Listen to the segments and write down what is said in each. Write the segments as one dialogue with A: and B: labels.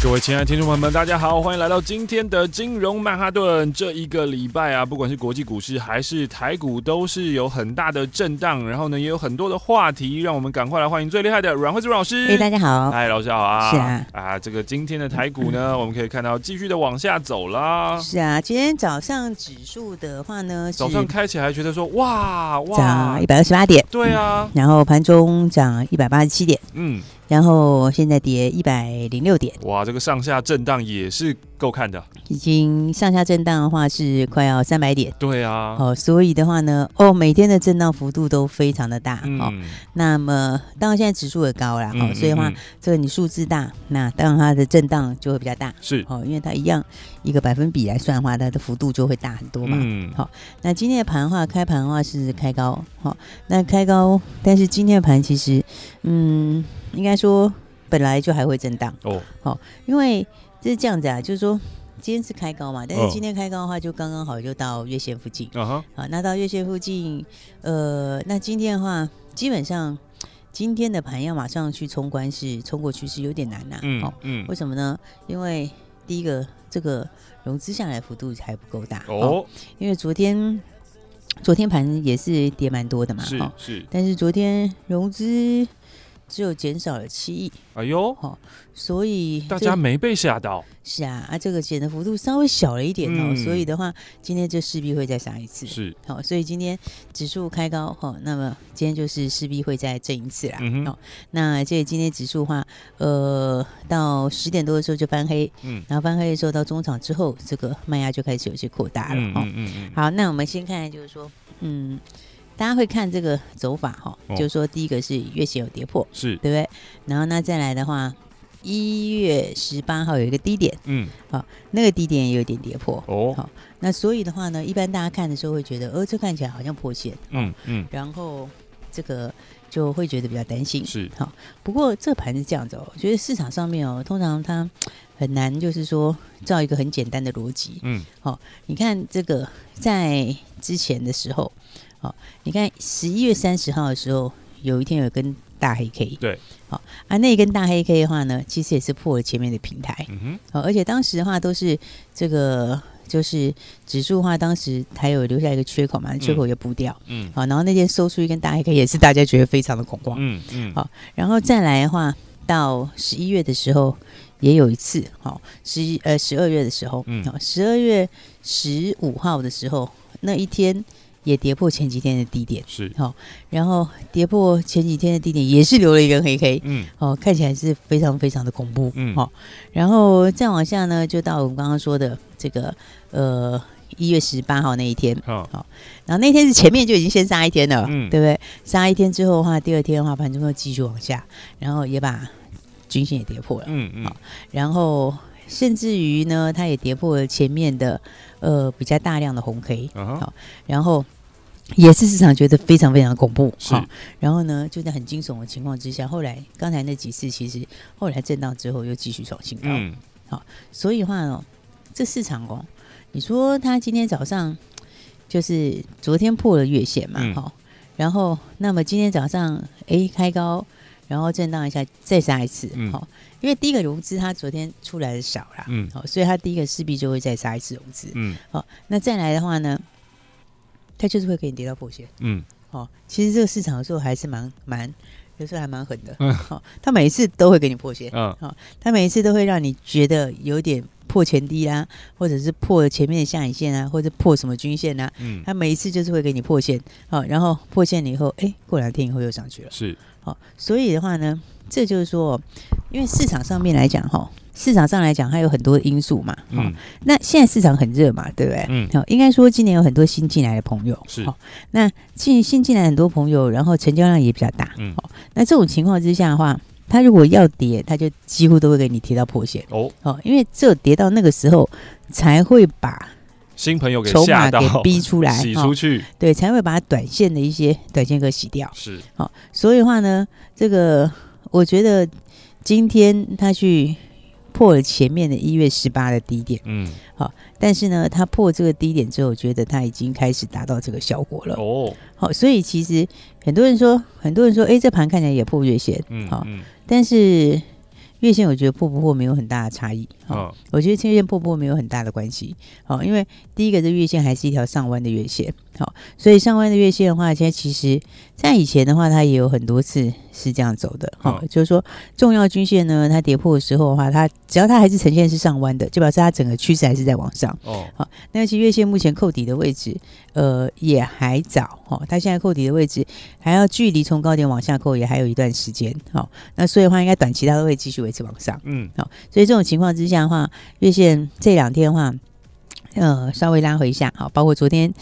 A: 各位亲爱的听众朋友们，大家好，欢迎来到今天的金融曼哈顿。这一个礼拜啊，不管是国际股市还是台股，都是有很大的震荡，然后呢，也有很多的话题，让我们赶快来欢迎最厉害的阮慧珠老师。
B: 哎，大家好，
A: 嗨，老师好啊。
B: 是啊，
A: 啊，这个今天的台股呢，我们可以看到继续的往下走啦。
B: 是啊，今天早上指数的话呢，
A: 早上开起来觉得说哇哇，
B: 涨一百二十八点，
A: 对啊，
B: 嗯、然后盘中涨一百八十七点，
A: 嗯。
B: 然后现在跌一百零六点，
A: 哇，这个上下震荡也是够看的。
B: 已经上下震荡的话是快要三百点。
A: 对啊，
B: 哦，所以的话呢，哦，每天的震荡幅度都非常的大。
A: 嗯、
B: 哦，那么当然现在指数也高了，嗯、哦，所以的话，嗯、这个你数字大，那当然它的震荡就会比较大。
A: 是，
B: 哦，因为它一样一个百分比来算的话，它的幅度就会大很多嘛。嗯，好、哦，那今天的盘的话，开盘的话是开高，好、哦，那开高，但是今天的盘其实，嗯。应该说本来就还会震荡。哦，好，因为这是这样子啊，就是说今天是开高嘛，但是今天开高的话就刚刚好就到月线附近，啊哈，好，那到月线附近，呃，那今天的话基本上今天的盘要马上去冲关是冲过去是有点难呐，嗯嗯，为什么呢？因为第一个这个融资下来幅度还不够大哦，因为昨天昨天盘也是跌蛮多的嘛，是是，但是昨天融资。只有减少了七亿，
A: 哎呦，
B: 好、哦，所以
A: 大家没被吓到。
B: 是啊，啊，这个减的幅度稍微小了一点哦，嗯、所以的话，今天就势必会再杀一次。是，好、哦，所以今天指数开高，哈、哦，那么今天就是势必会再震一次啦。哦，那这今天指数的话，呃，到十点多的时候就翻黑，嗯，然后翻黑的时候到中场之后，这个卖压就开始有些扩大了。嗯嗯嗯，嗯。好，那我们先看，就是说，嗯。大家会看这个走法哈，哦、就是说第一个是月线有跌破，是对不对？然后那再来的话，一月十八号有一个低点，嗯，好，那个低点也有点跌破哦。好，那所以的话呢，一般大家看的时候会觉得，呃，这看起来好像破线，嗯嗯，然后这个就会觉得比较担心，是好。不过这盘是这样子哦，我觉得市场上面哦，通常它很难，就是说照一个很简单的逻辑，嗯，好，你看这个在之前的时候。好，你看十一月三十号的时候，有一天有一根大黑 K，对，好啊，那一根大黑 K 的话呢，其实也是破了前面的平台，嗯哼，好，而且当时的话都是这个就是指数的话，当时还有留下一个缺口嘛，缺口也补掉，嗯，好，然后那天收出一根大黑 K，也是大家觉得非常的恐慌，嗯嗯，好，然后再来的话，到十一月的时候也有一次，好，十一呃十二月的时候，嗯，好，十二月十五号的时候那一天。也跌破前几天的低点，是。好、哦，然后跌破前几天的低点，也是留了一根黑 K，嗯，哦，看起来是非常非常的恐怖，嗯，好、哦，然后再往下呢，就到我们刚刚说的这个呃一月十八号那一天，好、哦，然后那天是前面就已经先杀一天了，嗯，对不对？杀一天之后的话，第二天的话盘中又继续往下，然后也把均线也跌破了，嗯嗯，然后甚至于呢，它也跌破了前面的呃比较大量的红 K，好、uh huh 哦，然后。也是市场觉得非常非常恐怖，哈、哦，然后呢，就在很惊悚的情况之下，后来刚才那几次其实后来震荡之后又继续创新高，嗯，好，所以的话哦，这市场哦，你说他今天早上就是昨天破了月线嘛，好、嗯，然后那么今天早上哎开高，然后震荡一下再杀一次，好、嗯，因为第一个融资它昨天出来的少啦，嗯，好，所以它第一个势必就会再杀一次融资，嗯，好，那再来的话呢？它就是会给你跌到破线，嗯，哦，其实这个市场有时候还是蛮蛮，有时候还蛮狠的，嗯，好，它每一次都会给你破线，嗯，好，它每一次都会让你觉得有点破前低啊，或者是破前面的下影线啊，或者破什么均线啊，嗯，它每一次就是会给你破线，好，然后破线了以后，哎，过两天以后又上去了，是，好，所以的话呢，这就是说，因为市场上面来讲，哈。市场上来讲，它有很多因素嘛。嗯。那现在市场很热嘛，对不对？嗯。好，应该说今年有很多新进来的朋友。是。好，那进新进来很多朋友，然后成交量也比较大。嗯。好，那这种情况之下的话，它如果要跌，它就几乎都会给你提到破线。哦。哦，因为只有跌到那个时候才会把
A: 新朋友给吓到，
B: 筹码给逼出来，
A: 洗出去，
B: 对，才会把短线的一些短线给洗掉。
A: 是，
B: 好，所以的话呢，这个我觉得今天他去。破了前面的一月十八的低点，嗯，好，但是呢，它破这个低点之后，我觉得它已经开始达到这个效果了。哦，好，所以其实很多人说，很多人说，哎、欸，这盘看起来也破月线，嗯，好，但是。月线我觉得破不破没有很大的差异，哦，我觉得月线破不破没有很大的关系，好，因为第一个这月线还是一条上弯的月线，好，所以上弯的月线的话，现在其实在以前的话，它也有很多次是这样走的，好，就是说重要均线呢，它跌破的时候的话，它只要它还是呈现是上弯的，就表示它整个趋势还是在往上，哦，好，那其实月线目前扣底的位置，呃，也还早，哦，它现在扣底的位置还要距离从高点往下扣也还有一段时间，好，那所以的话，应该短期它都会继续维持往上，嗯，好，所以这种情况之下的话，月线这两天的话，呃，稍微拉回一下，好，包括昨天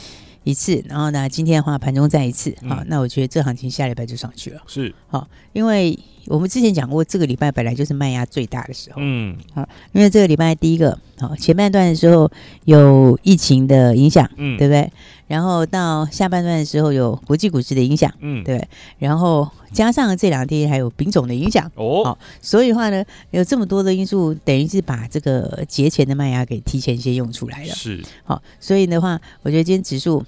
B: 一次，然后呢，今天的话盘中再一次，好，那我觉得这行情下礼拜就上去了，
A: 是，
B: 好，因为我们之前讲过，这个礼拜本来就是卖压最大的时候，嗯，好，因为这个礼拜第一个，好，前半段的时候有疫情的影响，嗯，对不对？然后到下半段的时候有国际股市的影响，嗯，对，然后加上这两天还有丙种的影响，哦，好，所以的话呢，有这么多的因素，等于是把这个节前的卖压给提前先用出来了，
A: 是，
B: 好，所以的话，我觉得今天指数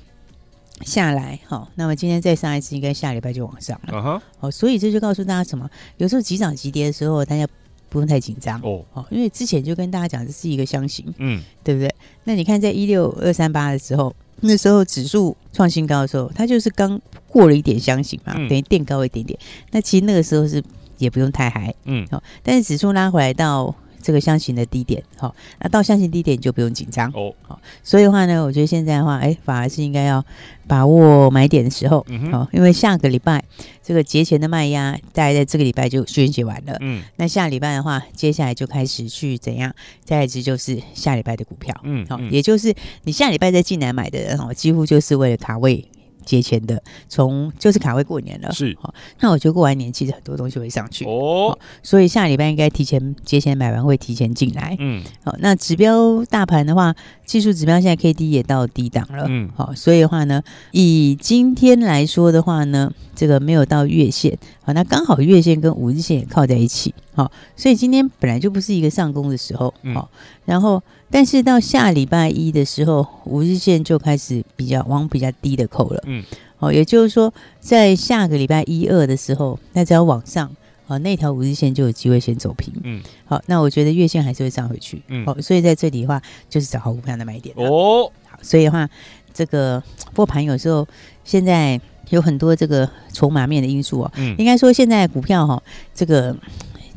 B: 下来，好，那么今天再上一次，应该下礼拜就往上了，好，所以这就告诉大家什么？有时候急涨急跌的时候，大家不用太紧张哦，好，因为之前就跟大家讲这是一个箱型，嗯，对不对？那你看在一六二三八的时候。那时候指数创新高的时候，它就是刚过了一点箱型嘛，嗯、等于垫高一点点。那其实那个时候是也不用太嗨，嗯，好。但是指数拉回来到这个箱型的低点，好，那到箱型低点就不用紧张哦，好。所以的话呢，我觉得现在的话，哎，反而是应该要。把握买点的时候，好、嗯哼，因为下个礼拜这个节前的卖压，大概在这个礼拜就宣泄完了。嗯，那下礼拜的话，接下来就开始去怎样？再来一支就是下礼拜的股票，嗯，好，也就是你下礼拜再进来买的人，哦，几乎就是为了卡位。节前的，从就是卡位过年了，
A: 是
B: 好。那我觉得过完年其实很多东西会上去哦，所以下礼拜应该提前节前买完会提前进来，嗯，好。那指标大盘的话，技术指标现在 K D 也到低档了，嗯，好。所以的话呢，以今天来说的话呢，这个没有到月线，好，那刚好月线跟五日线也靠在一起，好，所以今天本来就不是一个上攻的时候，好，然后。但是到下礼拜一的时候，五日线就开始比较往比较低的扣了。嗯，哦，也就是说，在下个礼拜一二的时候，那只要往上，啊，那条五日线就有机会先走平。嗯，好，那我觉得月线还是会上回去。嗯，好，所以在这里的话，就是找好股票的买点。哦，好，所以的话，这个波盘有时候现在有很多这个筹码面的因素哦。嗯，应该说现在股票哈，这个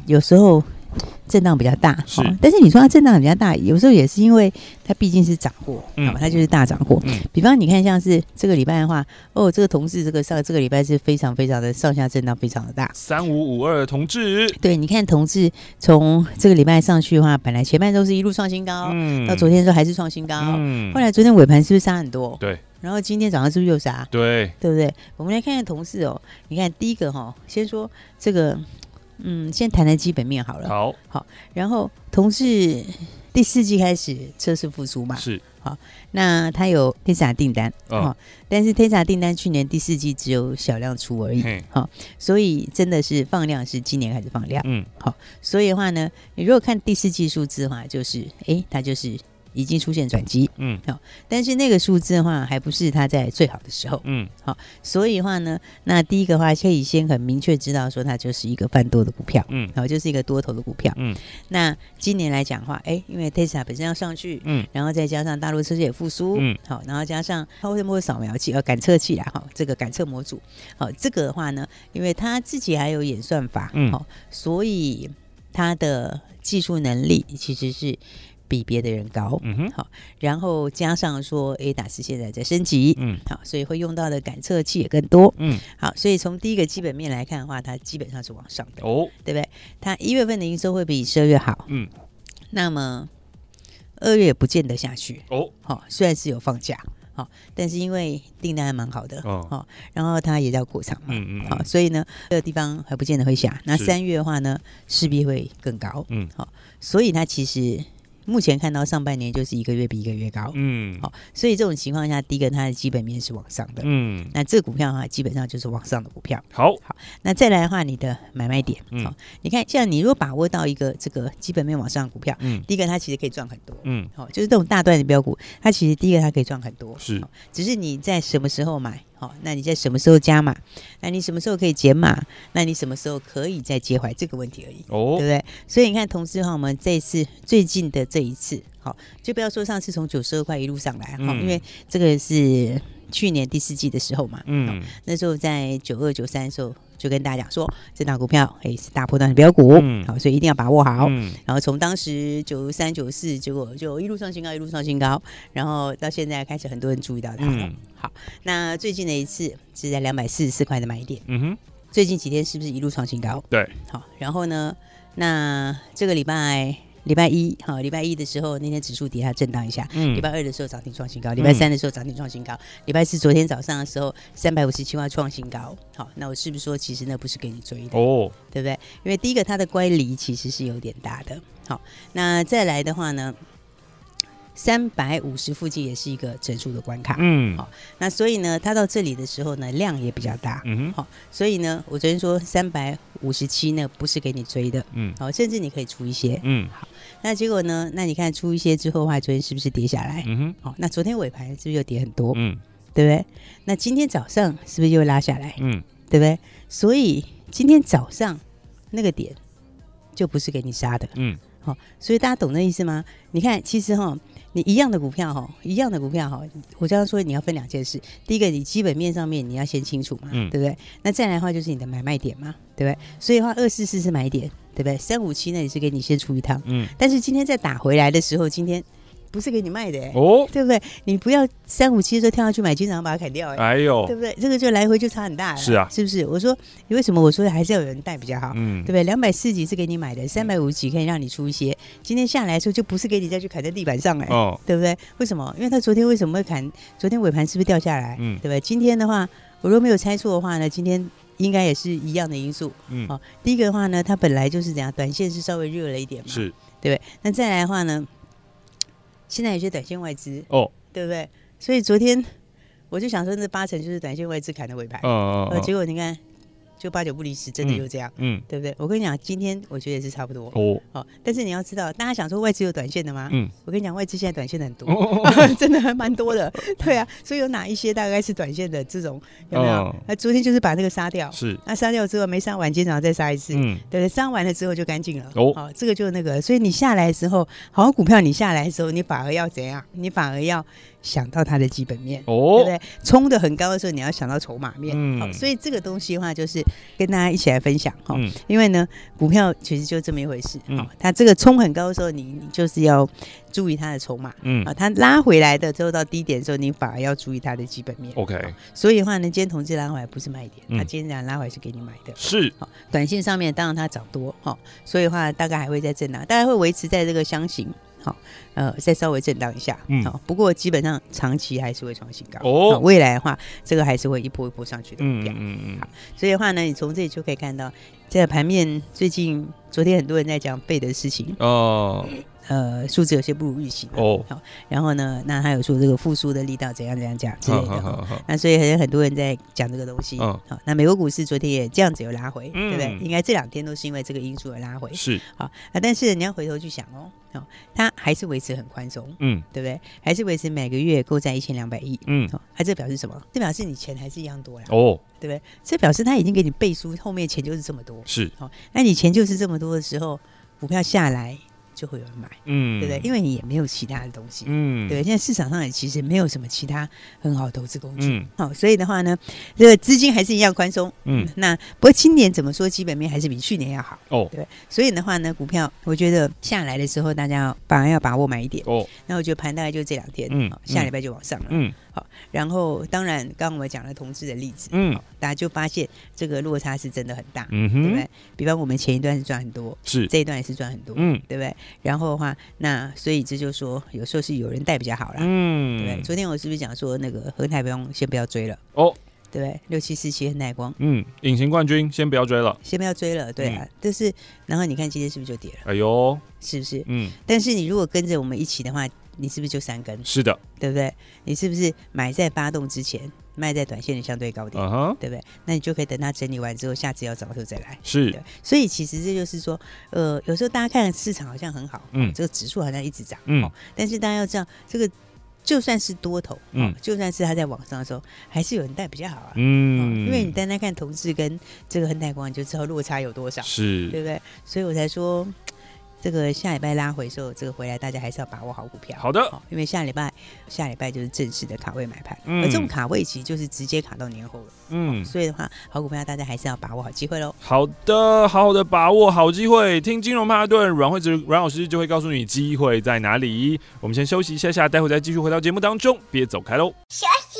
B: 有时候。震荡比较大，是，但是你说它震荡比较大，有时候也是因为它毕竟是涨过，嗯，它就是大涨过。嗯，比方你看，像是这个礼拜的话，哦，这个同志这个上这个礼拜是非常非常的上下震荡非常的大，
A: 三五五二同志，
B: 对，你看同志从这个礼拜上去的话，本来前半周是一路创新高，嗯，到昨天的时候还是创新高，嗯，后来昨天尾盘是不是杀很多？
A: 对，
B: 然后今天早上是不是又杀？
A: 对，
B: 对不对？我们来看看同事哦，你看第一个哈，先说这个。嗯，先谈谈基本面好了。
A: 好，
B: 好，然后同志第四季开始测试复苏嘛？
A: 是。
B: 好，那他有 Tesla 订单，哦，哦，但是 Tesla 订单去年第四季只有小量出而已，好嘿，所以真的是放量是今年开始放量，嗯，好，所以的话呢，你如果看第四季数字的话，就是，哎，它就是。已经出现转机，嗯，好，但是那个数字的话，还不是它在最好的时候，嗯，好，所以的话呢，那第一个话可以先很明确知道说它就是一个泛多的股票，嗯，好，就是一个多头的股票，嗯，那今年来讲的话，哎、欸，因为 Tesla 本身要上去，嗯，然后再加上大陆车市也复苏，嗯，好，然后加上它为什么会扫描器呃感测器啦，哈，这个感测模组，好，这个的话呢，因为它自己还有演算法，嗯，好，所以它的技术能力其实是。比别的人高，嗯哼，好，然后加上说，ADAS 现在在升级，嗯，好，所以会用到的感测器也更多，嗯，好，所以从第一个基本面来看的话，它基本上是往上的，哦，对不对？它一月份的营收会比十二月好，嗯，那么二月也不见得下去，哦，好，虽然是有放假。好，但是因为订单还蛮好的，哦，然后它也在过场嘛，嗯嗯，好，所以呢，这个地方还不见得会下。那三月的话呢，势必会更高，嗯，好，所以它其实。目前看到上半年就是一个月比一个月高，嗯，好，所以这种情况下，第一个它的基本面是往上的，嗯，那这个股票的话，基本上就是往上的股票，
A: 好，
B: 好，那再来的话，你的买卖点，嗯，好，你看，像你如果把握到一个这个基本面往上的股票，嗯，第一个它其实可以赚很多，嗯，好，就是这种大段的标股，它其实第一个它可以赚很多，
A: 是，
B: 只是你在什么时候买。好，那你在什么时候加码？那你什么时候可以减码？那你什么时候可以再接回这个问题而已，哦，对不对？所以你看，同时哈，我们这一次最近的这一次，好，就不要说上次从九十二块一路上来，哈、嗯，因为这个是去年第四季的时候嘛，嗯，那时候在九二九三的时候。就跟大家讲说，这档股票诶是大波段的标股，嗯、好，所以一定要把握好。嗯、然后从当时九三九四，结果就一路上新高，一路上新高，然后到现在开始很多人注意到它了。嗯、好，那最近的一次是在两百四十四块的买点。嗯哼，最近几天是不是一路创新高？
A: 对，
B: 好，然后呢，那这个礼拜。礼拜一，好，礼拜一的时候，那天指数底下震荡一下。嗯。礼拜二的时候涨停创新高，礼拜三的时候涨停创新高，礼拜四昨天早上的时候三百五十七块创新高。好，那我是不是说其实那不是给你追的？哦，对不对？因为第一个它的乖离其实是有点大的。好，那再来的话呢？三百五十附近也是一个整数的关卡，嗯，好，那所以呢，它到这里的时候呢，量也比较大，嗯哼，好，所以呢，我昨天说三百五十七呢，不是给你追的，嗯，好，甚至你可以出一些，嗯，好，那结果呢，那你看出一些之后的话，昨天是不是跌下来？嗯哼，好，那昨天尾盘是不是又跌很多？嗯，对不对？那今天早上是不是又拉下来？嗯，对不对？所以今天早上那个点就不是给你杀的，嗯，好，所以大家懂那意思吗？你看，其实哈。你一样的股票哈，一样的股票哈，我刚刚说你要分两件事。第一个，你基本面上面你要先清楚嘛，嗯、对不对？那再来的话就是你的买卖点嘛，对不对？所以的话，二四四是买点，对不对？三五七那也是给你先出一趟，嗯。但是今天再打回来的时候，今天。不是给你卖的哎，哦，对不对？你不要三五七的时候跳下去买，经常把它砍掉哎，哎呦，对不对？这个就来回就差很大了，
A: 是啊，
B: 是不是？我说你为什么？我说还是要有人带比较好，嗯，对不对？两百四十几是给你买的，三百五十几可以让你出一些。今天下来的时候就不是给你再去砍在地板上哎，哦，对不对？为什么？因为他昨天为什么会砍？昨天尾盘是不是掉下来？嗯，对不对？今天的话，我如果没有猜错的话呢，今天应该也是一样的因素。嗯，好，第一个的话呢，它本来就是怎样，短线是稍微热了一点嘛，是，对不对？那再来的话呢？现在有些短线外资哦，对不对？所以昨天我就想说，那八成就是短线外资砍的尾盘，哦哦哦，结果你看。就八九不离十，真的就这样，嗯，嗯对不对？我跟你讲，今天我觉得也是差不多哦。好，但是你要知道，大家想说外资有短线的吗？嗯，我跟你讲，外资现在短线的很多，哦哦哦真的还蛮多的。对啊，所以有哪一些大概是短线的这种有没有？那、哦、昨天就是把那个杀掉，是那杀掉之后没杀完，今天早上再杀一次，嗯，对，杀完了之后就干净了。哦，好，这个就是那个，所以你下来的时候，好股票你下来的时候，你反而要怎样？你反而要。想到它的基本面，哦，对不对？冲的很高的时候，你要想到筹码面，嗯，好，所以这个东西的话，就是跟大家一起来分享哈。嗯，因为呢，股票其实就这么一回事，嗯，它这个冲很高的时候，你你就是要注意它的筹码，嗯，啊，它拉回来的之后到低点的时候，你反而要注意它的基本面，OK。所以的话呢，今天同志拉回来不是卖点，它今天拉回来是给你买的，是，好，短线上面当然它涨多，哈，所以的话大概还会在震荡，大概会维持在这个箱型。好，呃，再稍微震荡一下，嗯，好，不过基本上长期还是会创新高哦。未来的话，这个还是会一波一波上去的，嗯嗯嗯。好，所以的话呢，你从这里就可以看到，这个盘面最近昨天很多人在讲背的事情哦。呃，数字有些不如预期哦。好，然后呢，那他有说这个复苏的力道怎样怎样讲之类的好。那所以还有很多人在讲这个东西。好，那美国股市昨天也这样子有拉回，对不对？应该这两天都是因为这个因素而拉回。是。好，啊，但是你要回头去想哦，哦，它还是维持很宽松，嗯，对不对？还是维持每个月购债一千两百亿，嗯，好，它这表示什么？这表示你钱还是一样多呀，哦，对不对？这表示他已经给你背书，后面钱就是这么多。是。好，那你钱就是这么多的时候，股票下来。就会有人买，嗯，对不对？因为你也没有其他的东西，嗯，对。现在市场上也其实没有什么其他很好的投资工具，嗯，好，所以的话呢，这个资金还是一样宽松，嗯。那不过今年怎么说，基本面还是比去年要好，哦，对。所以的话呢，股票我觉得下来的时候，大家要反而要把握买一点，哦。那我觉得盘大概就这两天，嗯，下礼拜就往上了，嗯。好，然后当然刚刚我们讲了同志的例子，嗯，大家就发现这个落差是真的很大，嗯哼，对不对？比方我们前一段是赚很多，是这一段也是赚很多，嗯，对不对？然后的话，那所以这就说有时候是有人带比较好啦，嗯，对不对？昨天我是不是讲说那个何太不用先不要追了哦？对？六七四七很耐光，
A: 嗯，隐形冠军先不要追了，
B: 先不要追了，对啊。但是然后你看今天是不是就跌了？
A: 哎呦，
B: 是不是？嗯。但是你如果跟着我们一起的话。你是不是就三根？
A: 是的，
B: 对不对？你是不是买在发动之前，卖在短线的相对高点？Uh huh. 对不对？那你就可以等它整理完之后，下次要找的时候再来。
A: 是，
B: 所以其实这就是说，呃，有时候大家看市场好像很好，嗯，这个指数好像一直涨，嗯，但是大家要知道，这个就算是多头，嗯，就算是它在往上的时候，还是有人带比较好啊，嗯，因为你单单看同志跟这个恒泰光，你就知道落差有多少，
A: 是
B: 对不对？所以我才说。这个下礼拜拉回的时候，这个回来大家还是要把握好股票。
A: 好的，
B: 因为下礼拜下礼拜就是正式的卡位买盘，嗯、而这种卡位其实就是直接卡到年后了。嗯，所以的话，好股票大家还是要把握好机会喽。
A: 好的，好好的把握好机会，听金融曼哈顿阮惠子阮老师就会告诉你机会在哪里。我们先休息一下下，待会再继续回到节目当中，别走开喽。休息，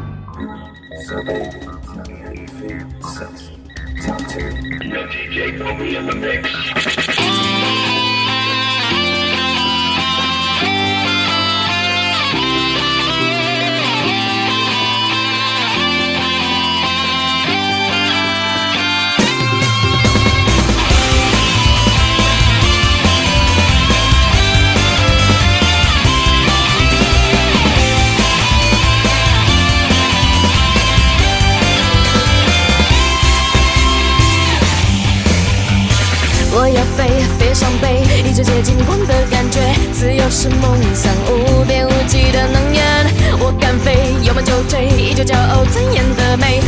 C: survey, tell me how you feel, self, talk to. No DJ, put me in the mix.
D: 接近光的感觉，自由是梦想，无边无际的能源。我敢飞，有梦就追，依旧骄傲尊严的美。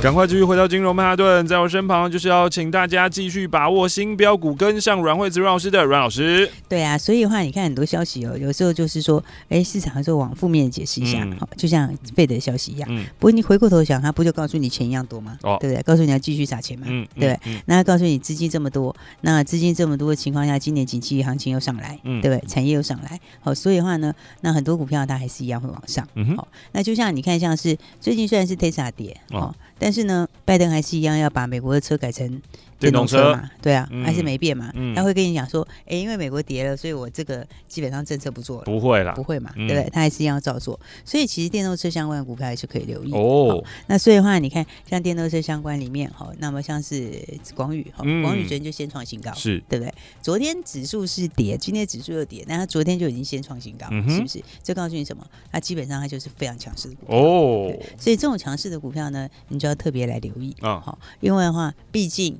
A: 赶快继续回到金融曼哈顿，在我身旁就是要请大家继续把握新标股，跟上阮惠子阮老师的阮老师。
B: 对啊，所以的话，你看很多消息哦，有时候就是说，哎，市场就往负面解释一下，好、嗯，就像费德消息一样。嗯。不过你回过头想，他不就告诉你钱一样多吗？哦，对不对？告诉你要继续撒钱嘛。嗯。对不对？嗯、那他告诉你资金这么多，那资金这么多的情况下，今年景气行情又上来，嗯，对不对？产业又上来，好，所以的话呢，那很多股票它还是一样会往上。嗯哼。好，那就像你看，像是最近虽然是 Tesla 跌，哦。但是呢，拜登还是一样要把美国的车改成电动车嘛？车对啊，嗯、还是没变嘛。嗯、他会跟你讲说，哎、欸，因为美国跌了，所以我这个基本上政策不做了。
A: 不会啦，
B: 不会嘛？嗯、对不对？他还是一样照做。所以其实电动车相关的股票还是可以留意哦。那所以的话，你看像电动车相关里面哈，那么像是广宇哈，广宇昨天就先创新高，是对不对？昨天指数是跌，今天指数又跌，那他昨天就已经先创新高，嗯、是不是？这告诉你什么？它基本上它就是非常强势的股票哦。所以这种强势的股票呢，你就要特别来留意啊。好，因为的话，毕竟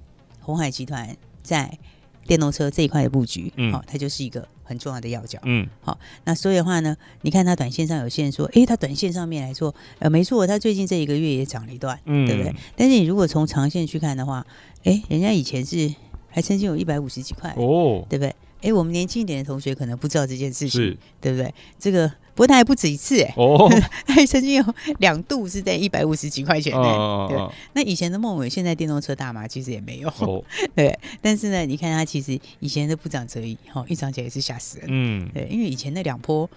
B: 鸿海集团在电动车这一块的布局，嗯，好，它就是一个很重要的要角，嗯，好，那所以的话呢，你看它短线上有些人说，诶，它短线上面来说，呃，没错，它最近这一个月也涨了一段，嗯，对不对？但是你如果从长线去看的话，诶，人家以前是还曾经有一百五十几块，哦，对不对？诶，我们年轻一点的同学可能不知道这件事情，对不对？这个。不过他还不止一次哎，哦，还曾经有两度是在一百五十几块钱呢。哦、对，那以前的梦伟，现在电动车大麻其实也没有。哦、对，但是呢，你看他其实以前都不涨则已，哈，一涨起来也是吓死人。嗯，对，因为以前那两波。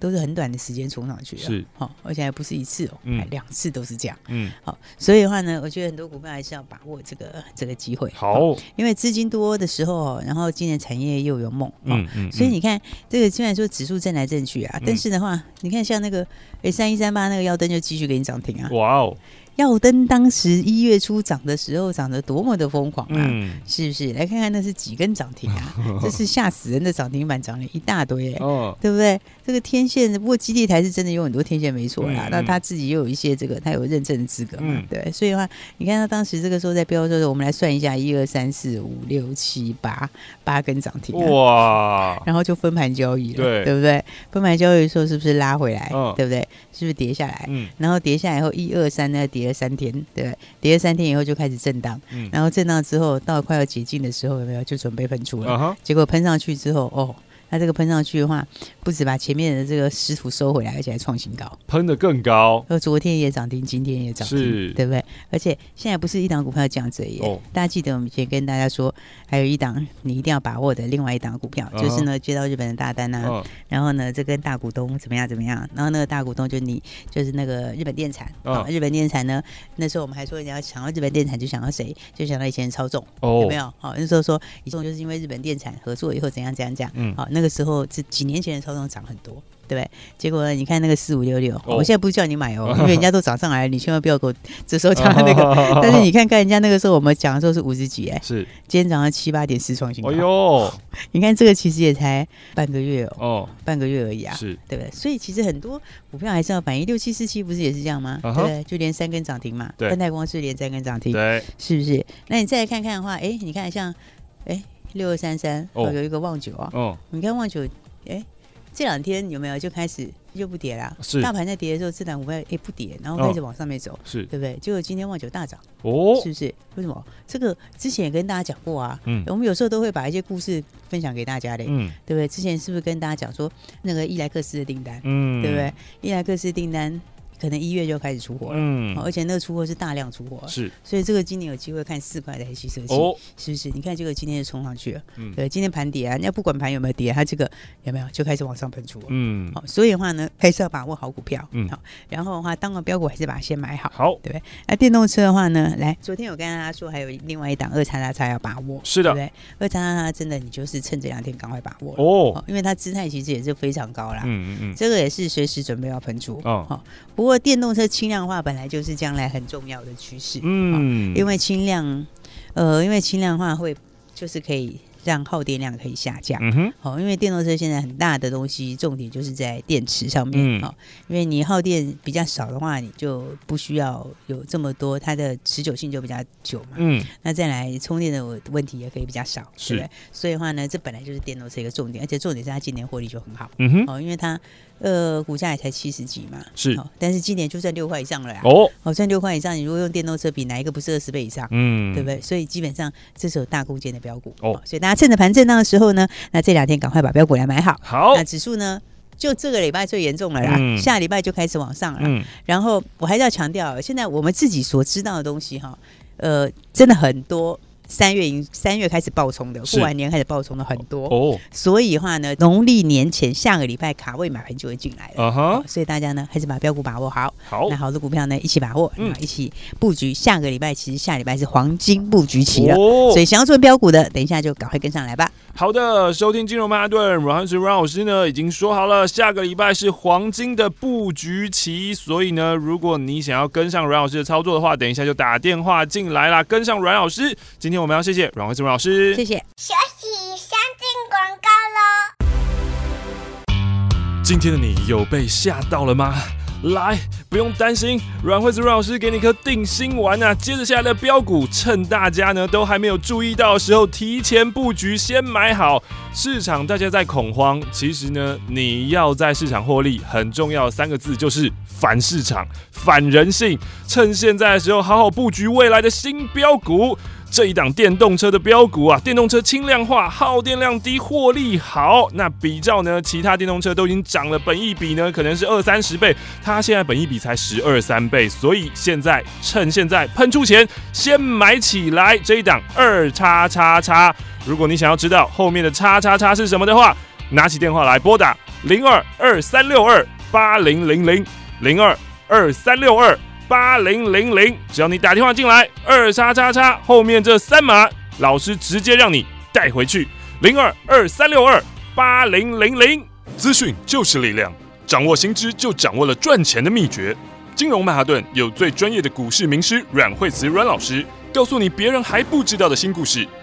B: 都是很短的时间冲上去的，是。好，而且还不是一次哦，还两次都是这样，嗯，好，所以的话呢，我觉得很多股票还是要把握这个 这个机会，好，因为资金多的时候，然后今年产业又有梦，嗯嗯，所以你看这个虽然说指数震来震去啊，但是的话，你看像那个哎三一三八那个耀灯就继续给你涨停啊，哇哦。耀登当时一月初涨的时候涨得多么的疯狂啊！嗯、是不是？来看看那是几根涨停啊？这是吓死人的涨停板，涨了一大堆，哦，对不对？这个天线，不过基地台是真的有很多天线没错啦。嗯、那他自己也有一些这个，他有认证的资格嘛？嗯、对，所以的话，你看他当时这个时候在标的时候，我们来算一下，一二三四五六七八八根涨停，哇！然后就分盘交易了，对，对不对？分盘交易的时候是不是拉回来？哦、对不对？是不是跌下来？嗯，然后跌下来以后，一二三呢，跌了三天，对，跌了三天以后就开始震荡，嗯，然后震荡之后到快要解禁的时候，有没有就准备喷出了？啊、结果喷上去之后，哦。它这个喷上去的话，不止把前面的这个师徒收回来，而且还创新高，
A: 喷的更高。
B: 呃昨天也涨停，今天也涨停，是。对不对？而且现在不是一档股票这样子耶，哦、大家记得我们以前跟大家说，还有一档你一定要把握的另外一档股票，嗯、就是呢接到日本的大单呢、啊，嗯、然后呢这跟大股东怎么样怎么样，然后那个大股东就你就是那个日本电产，嗯、日本电产呢那时候我们还说你要想到日本电产就想到谁，就想到以前超重，哦、有没有？好那时候说以前就是因为日本电产合作以后怎样怎样讲，嗯，好那。那个时候，是几年前的超重涨很多，对不对？结果呢，你看那个四五六六，我现在不是叫你买哦，因为人家都涨上来了，你千万不要给我这时候讲那个。但是你看看人家那个时候，我们讲的时候是五十几哎，是今天早上七八点四创新高。哎呦，你看这个其实也才半个月哦，半个月而已啊，是对不对？所以其实很多股票还是要反映六七四七，不是也是这样吗？对不对？就连三根涨停嘛，对，焖泰光是连三根涨停，对，是不是？那你再来看看的话，哎，你看像哎。六二三三哦，有一个旺九啊，哦，你看旺九，哎，这两天有没有就开始又不跌了？是，大盘在跌的时候，自然股票也不跌，然后开始往上面走，是对不对？结果今天旺九大涨，哦，是不是？为什么？这个之前也跟大家讲过啊，嗯，我们有时候都会把一些故事分享给大家的，嗯，对不对？之前是不是跟大家讲说那个伊莱克斯的订单，嗯，对不对？伊莱克斯订单。可能一月就开始出货了，嗯，而且那个出货是大量出货，是，所以这个今年有机会看四块的黑色系，哦，是不是？你看这个今天就冲上去了，嗯，对，今天盘跌啊，人家不管盘有没有跌，它这个有没有就开始往上喷出，嗯，好，所以的话呢，还是要把握好股票，嗯，好，然后的话，当个标股还是把它先买好，好，对不对？那电动车的话呢，来，昨天有跟大家说还有另外一档二叉叉叉要把握，是的，对不对？二叉叉叉真的你就是趁这两天赶快把握哦，因为它姿态其实也是非常高啦，嗯嗯嗯，这个也是随时准备要喷出，哦，好，不过电动车轻量化本来就是将来很重要的趋势，嗯，因为轻量，呃，因为轻量化会就是可以让耗电量可以下降。嗯哼，好，因为电动车现在很大的东西，重点就是在电池上面。好，因为你耗电比较少的话，你就不需要有这么多，它的持久性就比较久嘛。嗯，那再来充电的问题也可以比较少，是对不对？所以的话呢，这本来就是电动车一个重点，而且重点是它今年获利就很好。嗯哼，哦，因为它。呃，股价也才七十几嘛，
A: 是，
B: 但是今年就算六块以上了呀。哦，好，算六块以上，你如果用电动车比，哪一个不是二十倍以上？嗯，对不对？所以基本上这是有大空间的标股。哦，所以大家趁着盘震荡的时候呢，那这两天赶快把标股来买好。
A: 好，
B: 那指数呢，就这个礼拜最严重了啦，嗯、下礼拜就开始往上了。嗯，然后我还是要强调，现在我们自己所知道的东西哈，呃，真的很多。三月已三月开始爆冲的，过完年开始爆冲的很多。哦，所以的话呢，农历年前下个礼拜卡位买盘就会进来了，哦，所以大家呢还是把标股把握好，好，那好的股票呢一起把握，嗯，一起布局。下个礼拜其实下礼拜是黄金布局期了，所以想要做标股的，等一下就赶快跟上来吧。
A: 好的，收听金融曼哈顿，阮老师阮老师呢已经说好了，下个礼拜是黄金的布局期，所以呢，如果你想要跟上阮老师的操作的话，等一下就打电话进来啦，跟上阮老师。今天。我们要谢谢阮惠慈阮老师，
B: 谢谢。
E: 休息，先进广告喽。
A: 今天的你有被吓到了吗？来，不用担心，阮惠子阮老师给你颗定心丸啊！接着下来的标股，趁大家呢都还没有注意到的时候，提前布局，先买好。市场大家在恐慌，其实呢，你要在市场获利，很重要的三个字就是反市场、反人性。趁现在的时候，好好布局未来的新标股。这一档电动车的标股啊，电动车轻量化，耗电量低，获利好。那比较呢，其他电动车都已经涨了，本一比呢可能是二三十倍，它现在本一比才十二三倍，所以现在趁现在喷出钱，先买起来这一档二叉叉叉。如果你想要知道后面的叉叉叉是什么的话，拿起电话来拨打零二二三六二八零零零零二二三六二。八零零零，只要你打电话进来，二叉叉叉后面这三码，老师直接让你带回去。零二二三六二八零零零，资讯就是力量，掌握新知就掌握了赚钱的秘诀。金融曼哈顿有最专业的股市名师阮惠慈阮老师，告诉你别人还不知道的新故事。